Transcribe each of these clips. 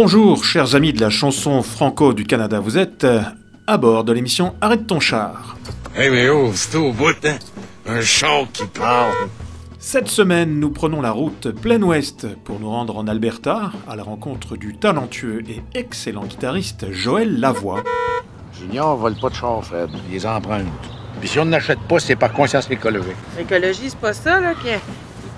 Bonjour, chers amis de la chanson franco du Canada, vous êtes euh, à bord de l'émission Arrête ton char. Hey, mais oh, c'est au bout, hein? Un char qui parle. Cette semaine, nous prenons la route plein ouest pour nous rendre en Alberta à la rencontre du talentueux et excellent guitariste Joël Lavoie. Junior vole pas de char, Fred. Il les emprunte. Puis si on n'achète pas, c'est par conscience écologique. L'écologie, c'est pas ça, là, qui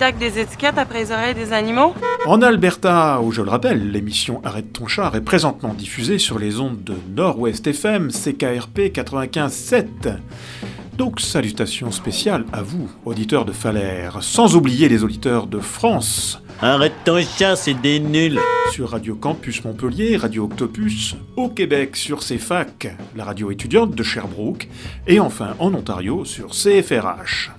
tac des étiquettes après les oreilles des animaux? En Alberta, où je le rappelle, l'émission Arrête ton char est présentement diffusée sur les ondes de Nord-Ouest FM, CKRP 95.7. Donc salutations spéciales à vous, auditeurs de Falaire, sans oublier les auditeurs de France. Arrête ton chat, c'est des nuls. Sur Radio Campus Montpellier, Radio Octopus, au Québec sur CFAC, la radio étudiante de Sherbrooke, et enfin en Ontario sur CFRH.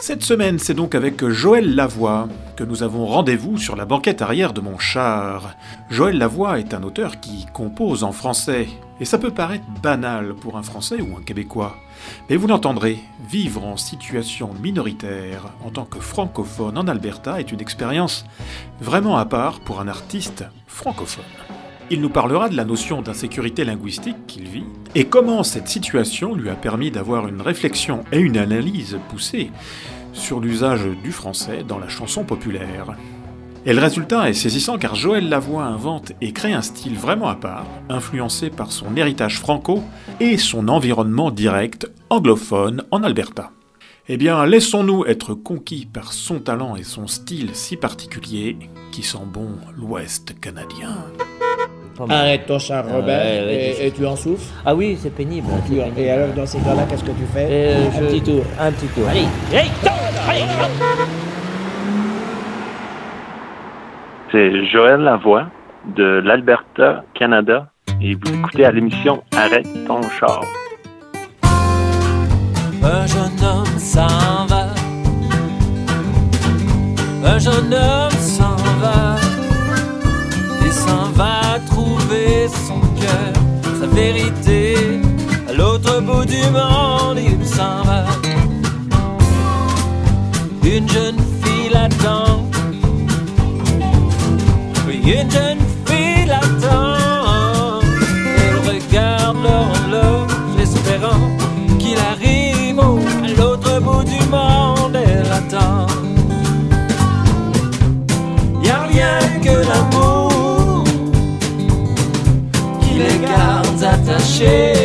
Cette semaine, c'est donc avec Joël Lavoie que nous avons rendez-vous sur la banquette arrière de mon char. Joël Lavoie est un auteur qui compose en français, et ça peut paraître banal pour un Français ou un Québécois. Mais vous l'entendrez, vivre en situation minoritaire en tant que francophone en Alberta est une expérience vraiment à part pour un artiste francophone. Il nous parlera de la notion d'insécurité linguistique qu'il vit et comment cette situation lui a permis d'avoir une réflexion et une analyse poussée sur l'usage du français dans la chanson populaire. Et le résultat est saisissant car Joël Lavoie invente et crée un style vraiment à part, influencé par son héritage franco et son environnement direct anglophone en Alberta. Eh bien, laissons-nous être conquis par son talent et son style si particulier qui sent bon l'Ouest canadien. Arrête ton char, Robert, Ouais, et, et tu en souffres. Ah oui, c'est pénible. c'est pénible. Et alors, dans ces cas-là, qu'est-ce que tu fais Euh, Un je- petit tour. Un petit tour. Allez, hey, allez, C'est Joël Lavoie de l'Alberta, Canada, et vous écoutez à l'émission Arrête ton char. Un jeune homme s'en va. Un jeune homme s'en va. Son cœur, sa vérité. À l'autre bout du monde, il s'en va. Une jeune fille l'attend. Oui, une jeune garde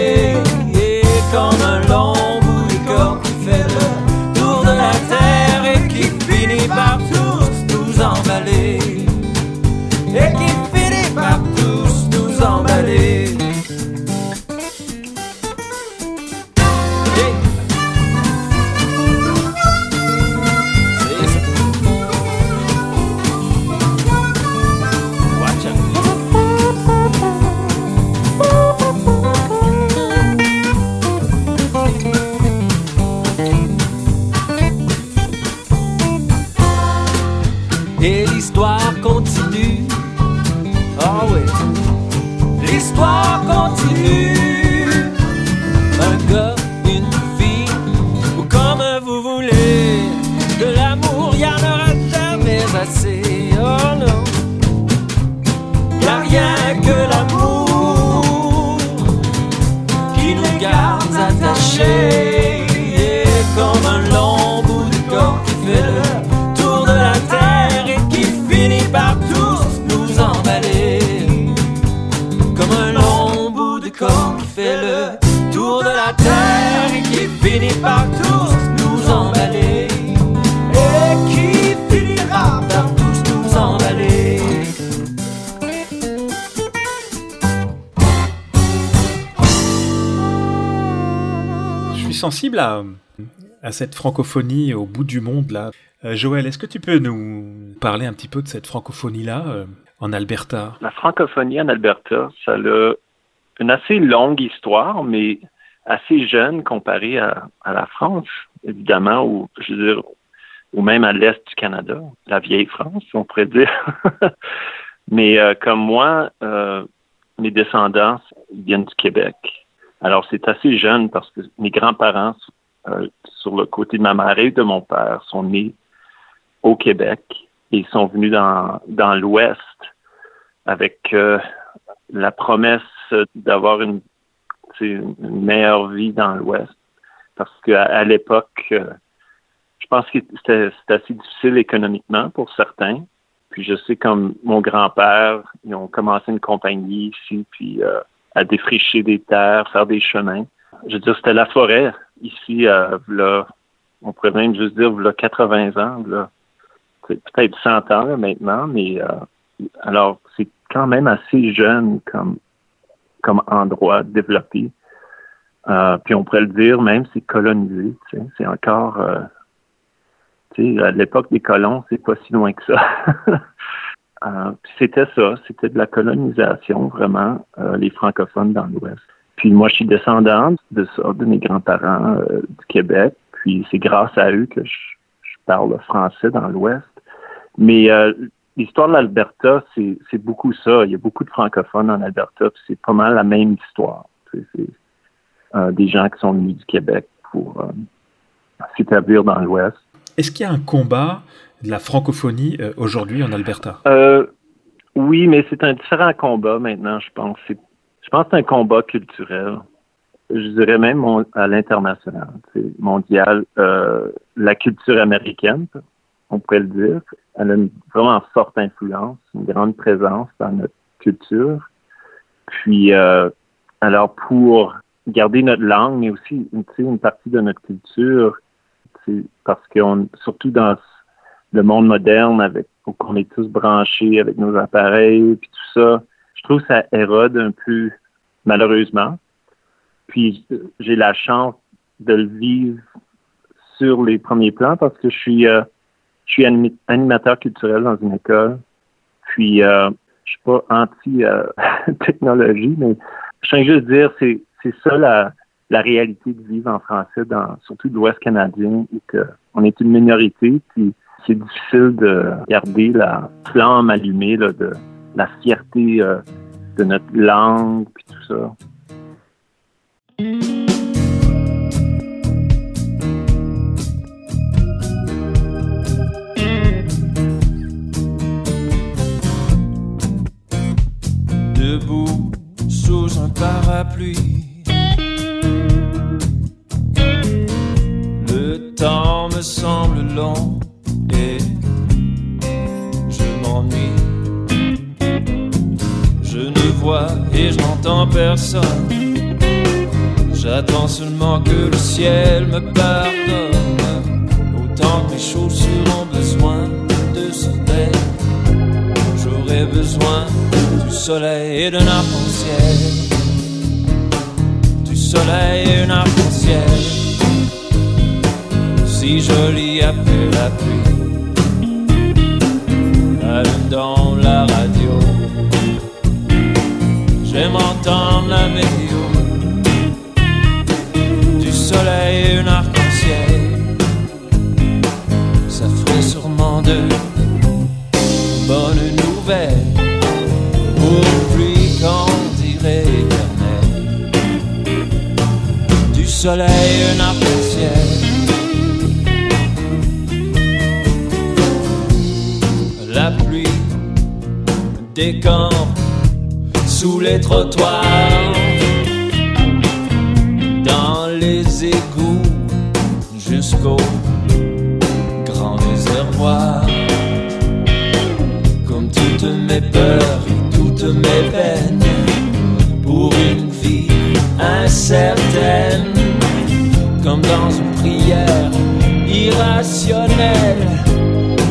assez. Oh non. Y a rien que l'amour qui nous garde attachés. Et comme un long bout de corps qui fait le tour de la terre et qui finit par tous nous emballer. Comme un long bout de corps qui fait le tour de la terre et qui finit par tous sensible à, cette francophonie au bout du monde là. Euh, Joël, est-ce que tu peux nous parler un petit peu de cette francophonie là en Alberta? La francophonie en Alberta, ça a une assez longue histoire, mais assez jeune comparée à, la France, évidemment, ou même à l'est du Canada, la vieille France, on pourrait dire. mais euh, comme moi, euh, mes descendants viennent du Québec. Alors c'est assez jeune parce que mes grands-parents, euh, sur le côté de ma mère et de mon père, sont nés au Québec et ils sont venus dans, dans l'Ouest avec euh, la promesse d'avoir une, une meilleure vie dans l'Ouest. Parce qu'à à, l'époque, euh, je pense que c'était assez difficile économiquement pour certains. Puis je sais comme mon grand-père, ils ont commencé une compagnie ici, puis euh, à défricher des terres, faire des chemins. Je veux dire, c'était la forêt ici, euh, là, on pourrait même juste dire, là, 80 ans, là. C'est peut-être 100 ans là, maintenant, mais euh, alors c'est quand même assez jeune comme comme endroit développé. Euh, puis on pourrait le dire même, c'est colonisé. tu sais. C'est encore, euh, tu sais, à l'époque des colons, c'est pas si loin que ça. Euh, c'était ça, c'était de la colonisation vraiment, euh, les francophones dans l'Ouest. Puis moi, je suis descendante de ça, de mes grands-parents euh, du Québec. Puis c'est grâce à eux que je, je parle français dans l'Ouest. Mais l'histoire de l'Alberta, c'est beaucoup ça. Il y a beaucoup de francophones en Alberta, puis c'est pas mal la même histoire. C'est des gens qui sont venus du Québec pour s'établir dans l'Ouest. Est-ce qu'il y a un combat de la francophonie euh, aujourd'hui en Alberta? Euh, oui, mais c'est un différent combat maintenant, je pense. Je pense que c'est un combat culturel. Je dirais même à l'international, mondial. Euh, la culture américaine, on pourrait le dire, elle a une vraiment forte influence, une grande présence dans notre culture. Puis, alors pour garder notre langue, mais aussi une partie de notre culture, parce qu'on, surtout dans le monde moderne, avec où on est tous branchés avec nos appareils, puis tout ça, je trouve que ça érode un peu, malheureusement. Puis euh, j'ai la chance de le vivre sur les premiers plans parce que je suis, euh, je suis animateur culturel dans une école. Puis euh, je suis pas anti-technologie, mais je tiens juste dire, c'est c'est ça la, la réalité de vivre en français, dans surtout l'Ouest canadien, où que on est une minorité, puis c'est difficile de garder la flamme allumée là, de la fierté euh, de notre langue, puis tout ça. debout sous un parapluie. Personne. J'attends seulement que le ciel me pardonne. Autant que mes chaussures ont besoin de soleil. J'aurais besoin du soleil et d'un arc-en-ciel. Du soleil et d'un arc-en-ciel. Si joli après la pluie. Allume dans la radio. J'aime entendre la météo. Du soleil et un arc-en-ciel. Ça ferait sûrement de bonnes nouvelles pour pluie qu'on dirait. Du soleil, un arc-en-ciel. La pluie décampe sous les trottoirs, dans les égouts jusqu'au grand réservoir comme toutes mes peurs et toutes mes peines pour une vie incertaine. Comme dans une prière irrationnelle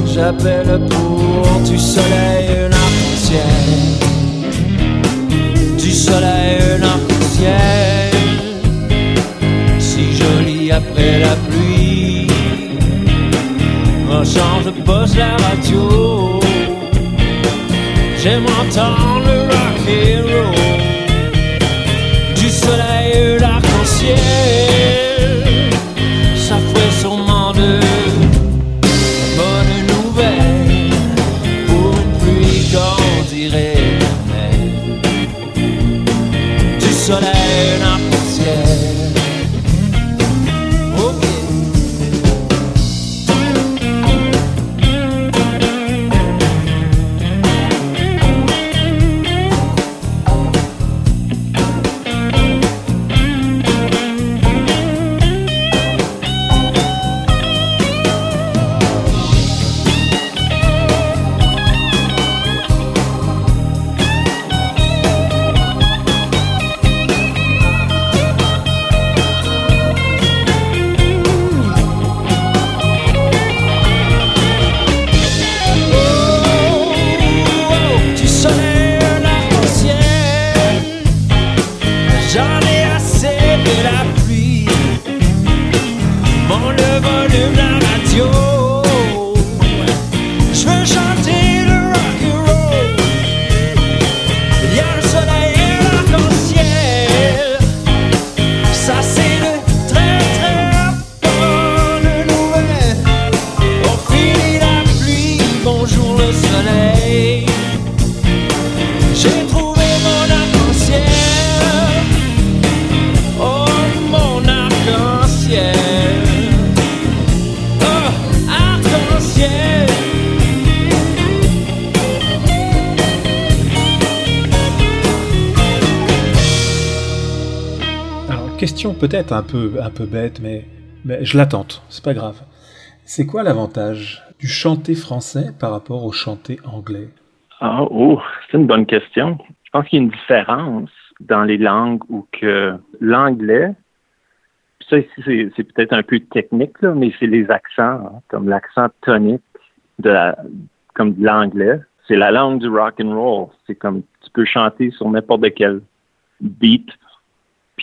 j'appelle pour du soleil du soleil un arc-en-ciel. Si joli après la pluie un change de poste la radio. J'aime entendre le rock roll. Du soleil, l'arc-en-ciel question peut-être un peu, un peu bête, mais, mais je la tente, c'est pas grave. C'est quoi l'avantage du chanté français par rapport au chanté anglais? Ah, oh, c'est une bonne question. Je pense qu'il y a une différence dans les langues où que l'anglais, ça ici c'est peut-être un peu technique, là, mais c'est les accents, hein, comme l'accent tonique de comme de l'anglais. C'est la langue du rock and roll. C'est comme tu peux chanter sur n'importe quel beat.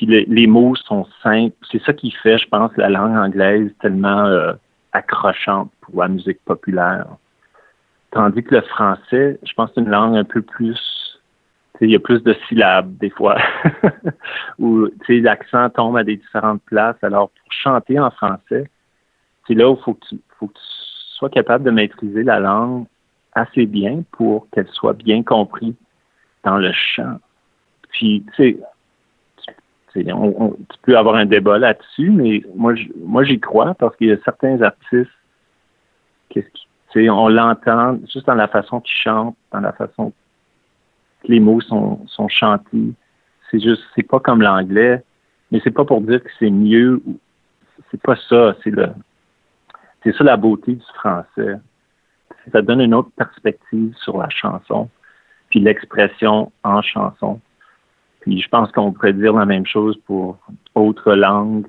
Les, mots sont simples. C'est ça qui fait, je pense, la langue anglaise tellement euh, accrochante pour la musique populaire. Tandis que le français, je pense c'est une langue un peu plus il y a plus de syllabes des fois, où l'accent tombe à des différentes places. Alors, pour chanter en français, c'est là où il faut que tu sois capable de maîtriser la langue assez bien pour qu'elle soit bien comprise dans le chant. Puis, tu sais, on, tu peux avoir un débat là-dessus, mais moi, j'y crois parce qu'il y a certains artistes, on l'entend juste dans la façon qu'ils chantent, dans la façon que les mots sont, sont chantés. C'est juste, c'est pas comme l'anglais, mais c'est pas pour dire que c'est mieux. C'est pas ça. C'est le, c'est ça la beauté du français. Ça donne une autre perspective sur la chanson, puis l'expression en chanson. Puis je pense qu'on pourrait dire la même chose pour autres langues.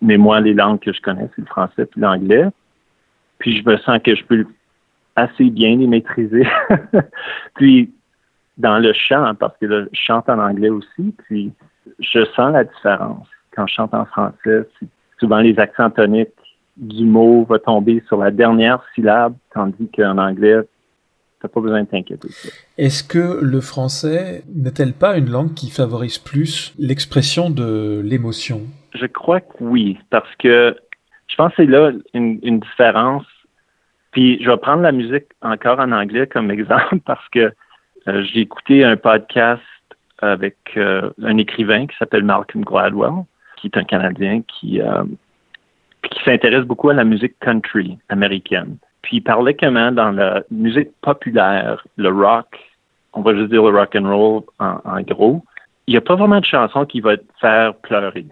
Mais moi, les langues que je connais, c'est le français puis l'anglais. Puis je me sens que je peux assez bien les maîtriser. puis dans le chant, parce que je chante en anglais aussi, puis je sens la différence. Quand je chante en français, souvent les accents toniques du mot va tomber sur la dernière syllabe, tandis qu'en anglais, t'as pas besoin de t'inquiéter. Est-ce que le français n'est-elle pas une langue qui favorise plus l'expression de l'émotion? Je crois que oui, parce que je pense que c'est là une, une différence. Puis je vais prendre la musique encore en anglais comme exemple parce que euh, j'ai écouté un podcast avec euh, un écrivain qui s'appelle Malcolm Gladwell, qui est un Canadien qui, euh, qui s'intéresse beaucoup à la musique country américaine. Puis il parlait comment dans la musique populaire, le rock, on va juste dire le rock and roll en, gros, il n'y a pas vraiment de chanson qui va te faire pleurer.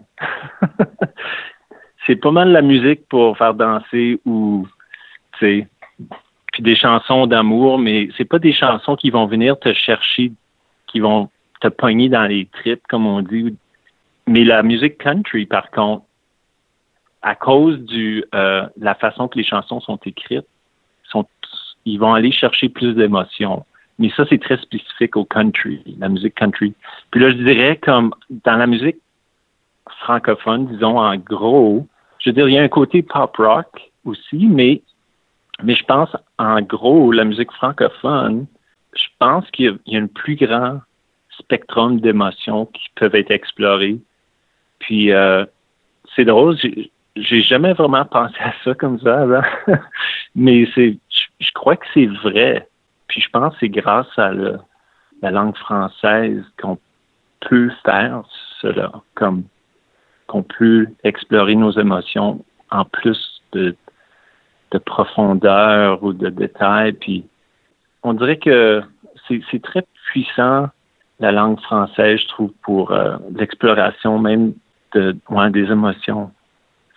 c'est pas mal la musique pour faire danser ou, tu sais, puis des chansons d'amour, mais c'est pas des chansons qui vont venir te chercher, qui vont te pogner dans les tripes, comme on dit. Mais la musique country, par contre, à cause du euh, la façon que les chansons sont écrites, ils vont aller chercher plus d'émotions. Mais ça, c'est très spécifique au country, la musique country. Puis là, je dirais comme dans la musique francophone, disons en gros, je veux dire, il y a un côté pop rock aussi, mais mais je pense, en gros, la musique francophone, je pense qu'il y, a un plus grand spectrum d'émotions qui peuvent être explorées. Puis, euh, c'est drôle, j'ai jamais vraiment pensé à ça comme ça avant. Mais c'est, je, crois que c'est vrai. Puis, je pense que c'est grâce à la langue française qu'on peut faire cela, comme qu'on peut explorer nos émotions en plus de de profondeur ou de détail. Puis on dirait que c'est très puissant la langue française, je trouve, pour euh, l'exploration même de des émotions.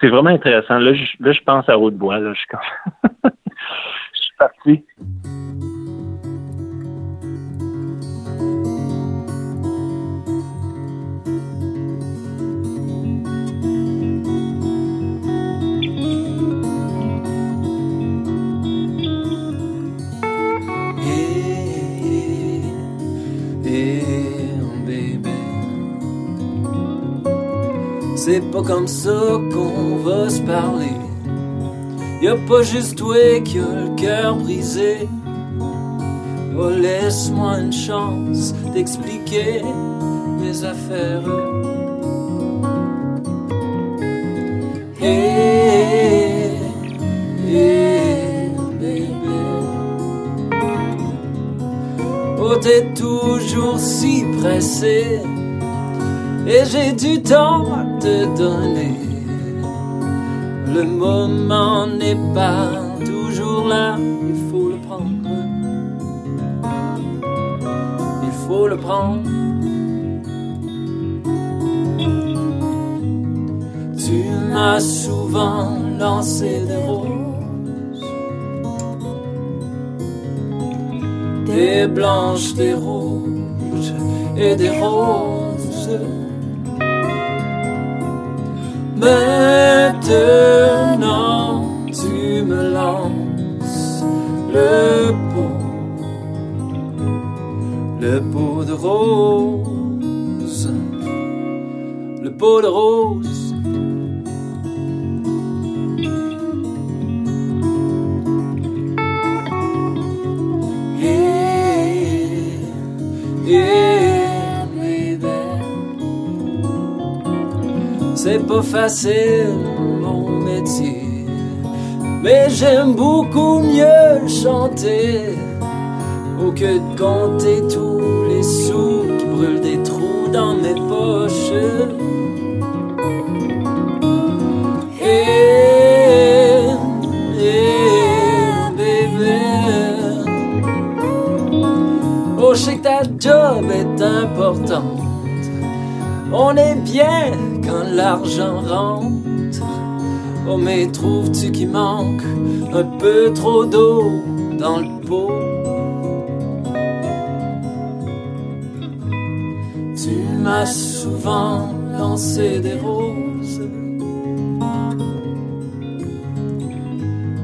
C'est vraiment intéressant. Là, je, pense à Haute-Bois. Là, je suis parti. C'est pas comme ça qu'on va se parler. Y a pas juste toi qui a le cœur brisé. Oh, laisse-moi une chance d'expliquer mes affaires. Hey, hey, baby. Oh, t'es toujours si pressé et j'ai du temps à te donner. Le moment n'est pas toujours là, il faut le prendre. Il faut le prendre. m'as souvent lancé des roses, des blanches, des rouges et des roses. Maintenant, tu me lances le pot, le pot de rose, le pot de rose. Pas facile mon métier, mais j'aime beaucoup mieux chanter au que de compter tous les sous qui brûlent des trous dans mes poches. Eh, eh, baby. Oh, je sais que ta job est importante. On est bien quand l'argent rentre. Oh, mais trouves-tu qu'il manque un peu trop d'eau dans le pot? Tu m'as souvent lancé des roses,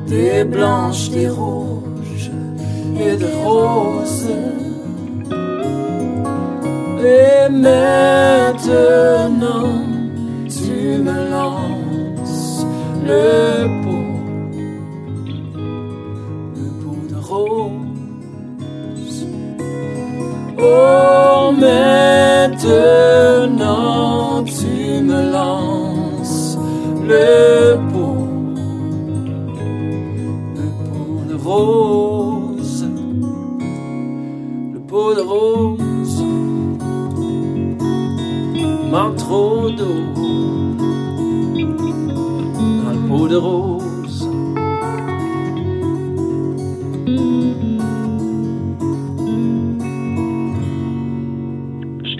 des blanches, des rouges et des roses. Et maintenant, me lances le pot, le pot de rose. Oh, maintenant, tu me lances le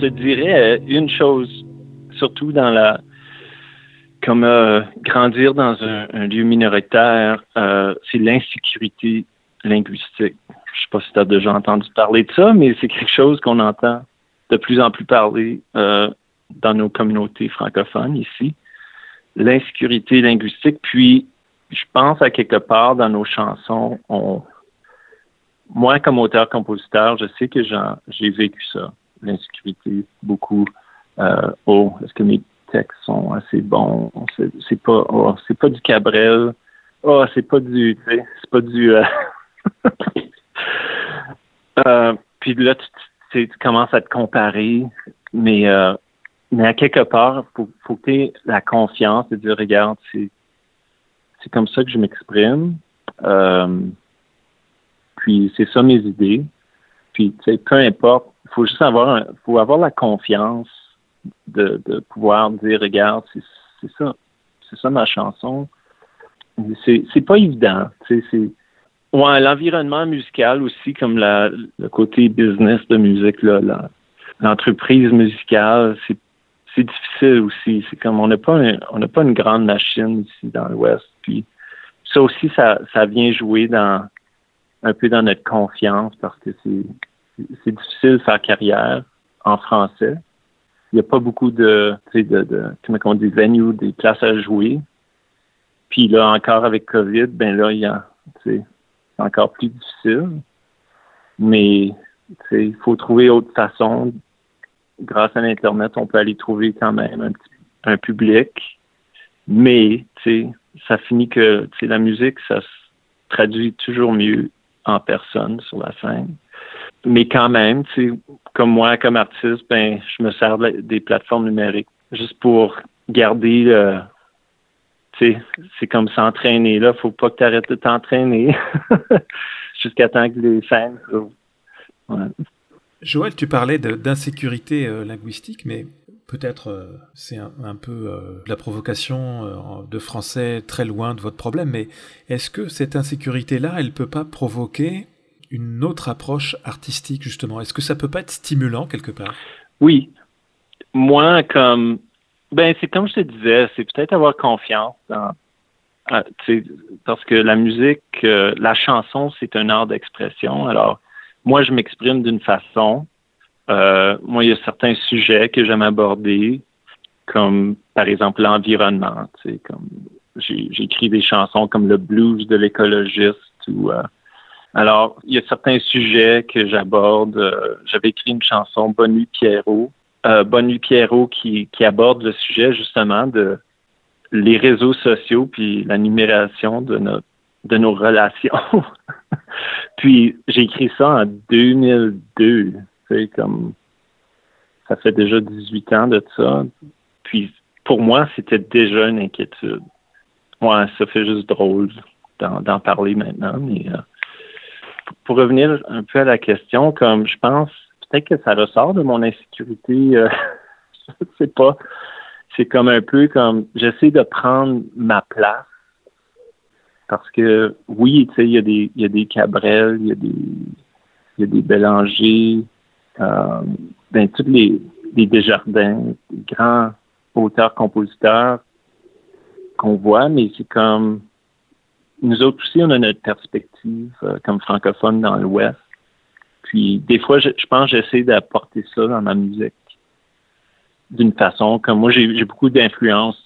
te dirais euh, une chose, surtout dans la comme euh, grandir dans un, lieu minoritaire, euh, c'est l'insécurité linguistique. Je sais pas si tu as déjà entendu parler de ça, mais c'est quelque chose qu'on entend de plus en plus parler dans nos communautés francophones ici. L'insécurité linguistique, puis je pense à quelque part dans nos chansons, on, moi comme auteur-compositeur, je sais que j'ai vécu ça, l'insécurité beaucoup. Euh, oh, est-ce que mes textes sont assez bons? C'est, pas, oh, c'est pas du Cabrel. Oh, c'est pas du, c'est pas du. euh, euh, puis là, tu, tu, commences à te comparer, mais mais à quelque part, faut, faut que tu aies la confiance de dire, regarde, c'est c'est comme ça que je m'exprime. Puis c'est ça mes idées. Puis tu sais, peu importe, faut juste avoir, un- faut avoir la confiance de, de pouvoir dire, regarde, c'est ça, c'est ça ma chanson. C'est pas évident. C'est ouais, l'environnement musical aussi, comme la, le côté business de musique là, l'entreprise musicale, c'est c'est difficile aussi. C'est comme on n'a pas un- on n'a pas une grande machine ici dans l'Ouest. Puis ça aussi, ça, ça vient jouer dans un peu dans notre confiance parce que c'est c'est difficile de faire carrière en français. Il n'y a pas beaucoup de, de, de comment on dit, venues, des places à jouer. Puis là, encore avec COVID, ben là, il y a, c'est encore plus difficile. Mais il faut trouver autre façon. Grâce à l'Internet, on peut aller trouver quand même un, un public. Mais, ça finit que, la musique, ça se traduit toujours mieux en personne sur la scène. Mais quand même, tu comme moi, comme artiste, ben, je me sers des plateformes numériques juste pour garder le, sais, c'est comme s'entraîner, là. Faut pas que tu arrêtes de t'entraîner jusqu'à temps que les scènes. Joël, tu parlais d'insécurité euh, linguistique, mais peut-être euh, c'est un, peu euh, de la provocation euh, de français très loin de votre problème, mais est-ce que cette insécurité-là, elle peut pas provoquer une autre approche artistique, justement Est-ce que ça peut pas être stimulant quelque part? Oui. Moi, comme Ben, c'est comme je te disais, c'est peut-être avoir confiance dans. sais, parce que la musique, euh, la chanson, c'est un art d'expression. Alors, moi, je m'exprime d'une façon. Euh, moi, il y a certains sujets que j'aime aborder, comme par exemple l'environnement. Comme écrit des chansons comme le blues de l'écologiste ou alors, il y a certains sujets que j'aborde. Euh, J'avais écrit une chanson Bonne nuit Pierrot. Euh, Bonne nuit Pierrot qui, qui aborde le sujet justement de les réseaux sociaux puis la numération de notre de nos relations. puis j'ai écrit ça en 2002. C'est comme ça fait déjà 18 ans de ça. Puis pour moi, c'était déjà une inquiétude. Ouais, ça fait juste drôle d'en d'en parler maintenant, mais euh, pour revenir un peu à la question, comme je pense, peut-être que ça ressort de mon insécurité, euh, je sais pas. C'est comme un peu comme j'essaie de prendre ma place. Parce que oui, tu sais, il y a des il y a des Cabrel, il y a des il y a des Bélanger, euh, ben tous les, les Desjardins, grands auteurs, compositeurs qu'on voit, mais c'est comme nous autres aussi, on a notre perspective euh, comme francophone dans l'Ouest. Puis des fois, je, pense que j'essaie d'apporter ça dans ma musique d'une façon comme moi, j'ai beaucoup d'influence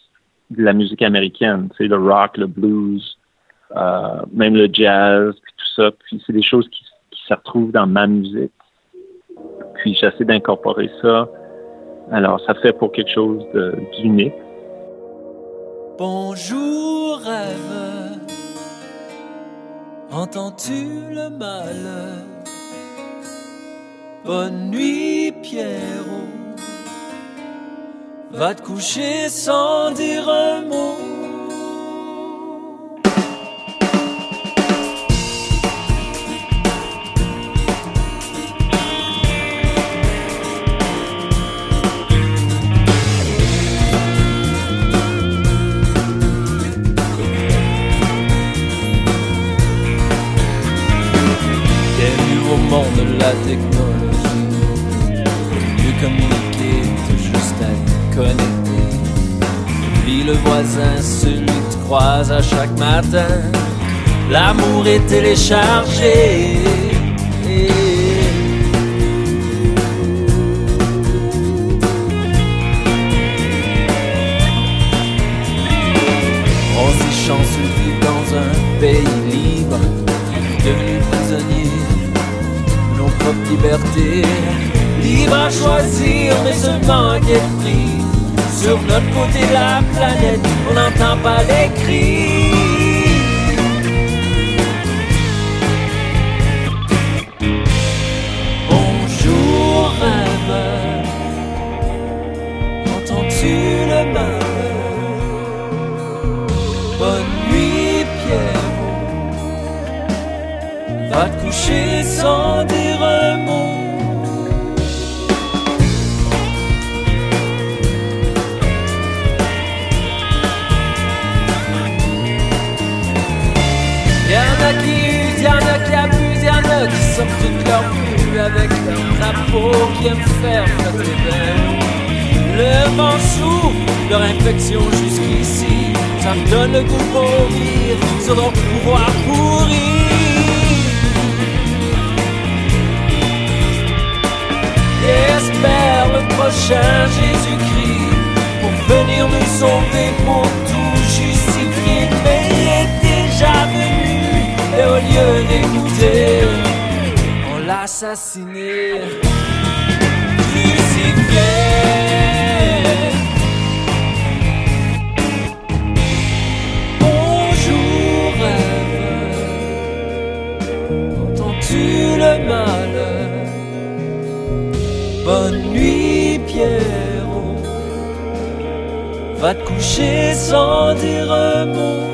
de la musique américaine, tu sais, le rock, le blues, euh, même le jazz, puis tout ça. Puis c'est des choses qui, se retrouvent dans ma musique. Puis j'essaie d'incorporer ça. Alors, ça fait pour quelque chose d'unique. Bonjour rêve, entends-tu le malheur Bonne nuit Pierrot, va te coucher sans dire un mot. L'amour est téléchargé. On se dit chanceux de dans un pays libre, devenu prisonnier nos propres libertés. Libre à choisir, mais seulement à quel prix Sur notre côté de la planète, on n'entend pas les cris. Coucher sans dire. Y'en a qui usent, y'en a qui abusent, y'en a qui sortent toute leur vue avec leur drapeau qui aiment faire flotter belle. Le vent souffle leur infection jusqu'ici, ça me donne le goût de mourir sur leur pouvoir pourri. Et espère le prochain Jésus-Christ pour venir nous sauver, pour tout justifier. Mais il est déjà venu et au lieu d'écouter, on l'a assassiné. Crucifié. Va te coucher sans dire un mot.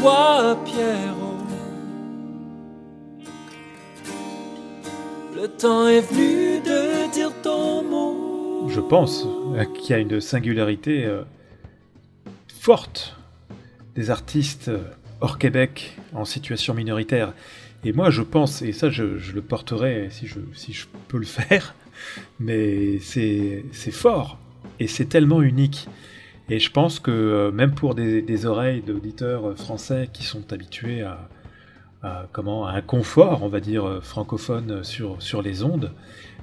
Toi, Pierrot, le temps est venu de dire ton mot. Je pense qu'il y a une singularité euh, forte des artistes euh, hors Québec en situation minoritaire. Et moi, je pense, et ça, je, le porterai si je, si je peux le faire, mais c'est fort et c'est tellement unique. Et je pense que euh, même pour des, oreilles d'auditeurs français qui sont habitués à, comment, à un confort, on va dire, euh, francophone sur, sur les ondes,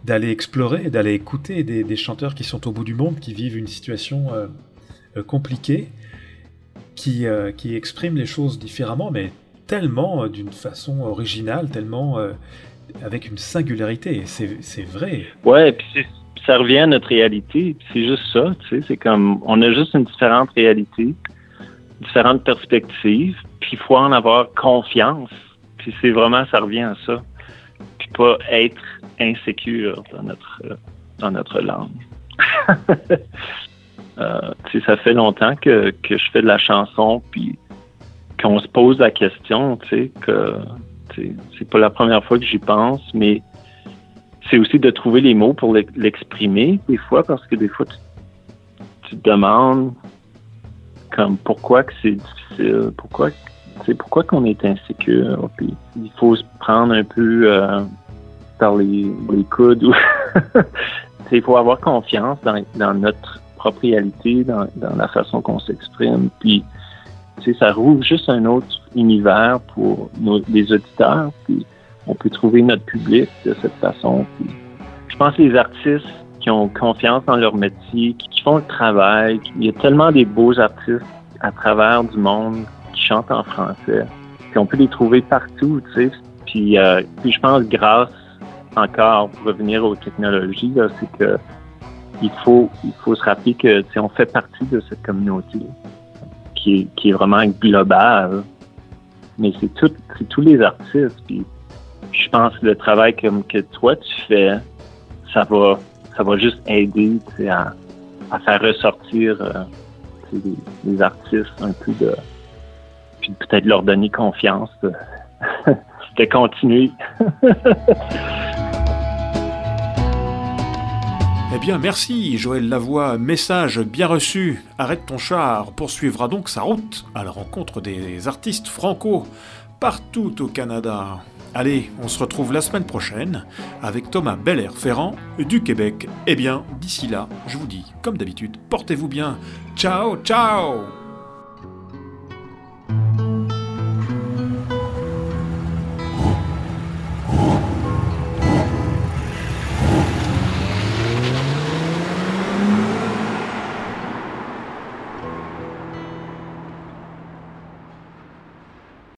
d'aller explorer, d'aller écouter des, chanteurs qui sont au bout du monde, qui vivent une situation euh, compliquée, qui, qui expriment les choses différemment, mais tellement d'une façon originale, tellement avec une singularité. C'est vrai. Ouais, puis ça revient à notre réalité. C'est juste ça, tu sais. C'est comme, on a juste une différente réalité, différentes perspectives, puis il faut en avoir confiance. Puis c'est vraiment, ça revient à ça. Puis pas être insécure dans notre, dans notre langue. euh, ça fait longtemps que, que je fais de la chanson, puis qu'on se pose la question, tu sais, que c'est pas la première fois que j'y pense, mais c'est aussi de trouver les mots pour l'exprimer des fois, parce que des fois, tu, te demandes comme pourquoi que c'est difficile, pourquoi c'est pourquoi qu'on est insécure, puis il faut se prendre un peu euh, par les, coudes. il faut avoir confiance dans, notre propre réalité, dans, la façon qu'on s'exprime, puis ça rouvre juste un autre univers pour nos, les auditeurs, on peut trouver notre public de cette façon. je pense que les artistes qui ont confiance dans leur métier, qui, font le travail, il y a tellement des beaux artistes à travers du monde qui chantent en français. Puis on peut les trouver partout, tu sais. Puis, euh, puis je pense grâce encore pour revenir aux technologies, c'est que il faut il faut se rappeler que on fait partie de cette communauté qui est, qui est vraiment globale. Mais c'est tout c'est tous les artistes. Puis je pense que le travail que toi tu fais, ça va, ça va juste aider à, faire ressortir euh, les, artistes un peu de. Puis peut-être leur donner confiance de, de continuer. Eh bien, merci Joël Lavoie. Message bien reçu. Arrête ton char poursuivra donc sa route à la rencontre des artistes franco partout au Canada. Allez, on se retrouve la semaine prochaine avec Thomas Belair-Ferrand du Québec. Eh bien, d'ici là, je vous dis, comme d'habitude, portez-vous bien. Ciao, ciao